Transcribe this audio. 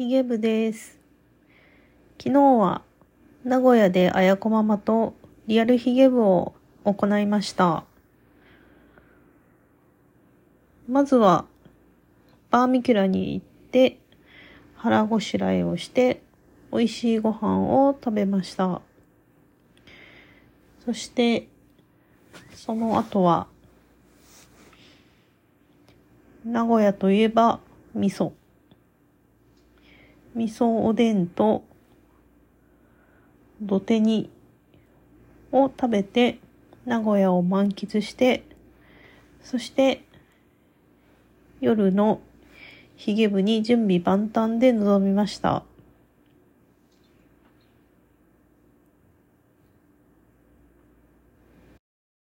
ヒゲ部です。昨日は名古屋であやこママとリアルヒゲ部を行いました。まずはバーミキュラに行って腹ごしらえをして美味しいご飯を食べました。そしてその後は名古屋といえば味噌。味噌おでんと土手煮を食べて名古屋を満喫して、そして夜のヒゲ部に準備万端で臨みました。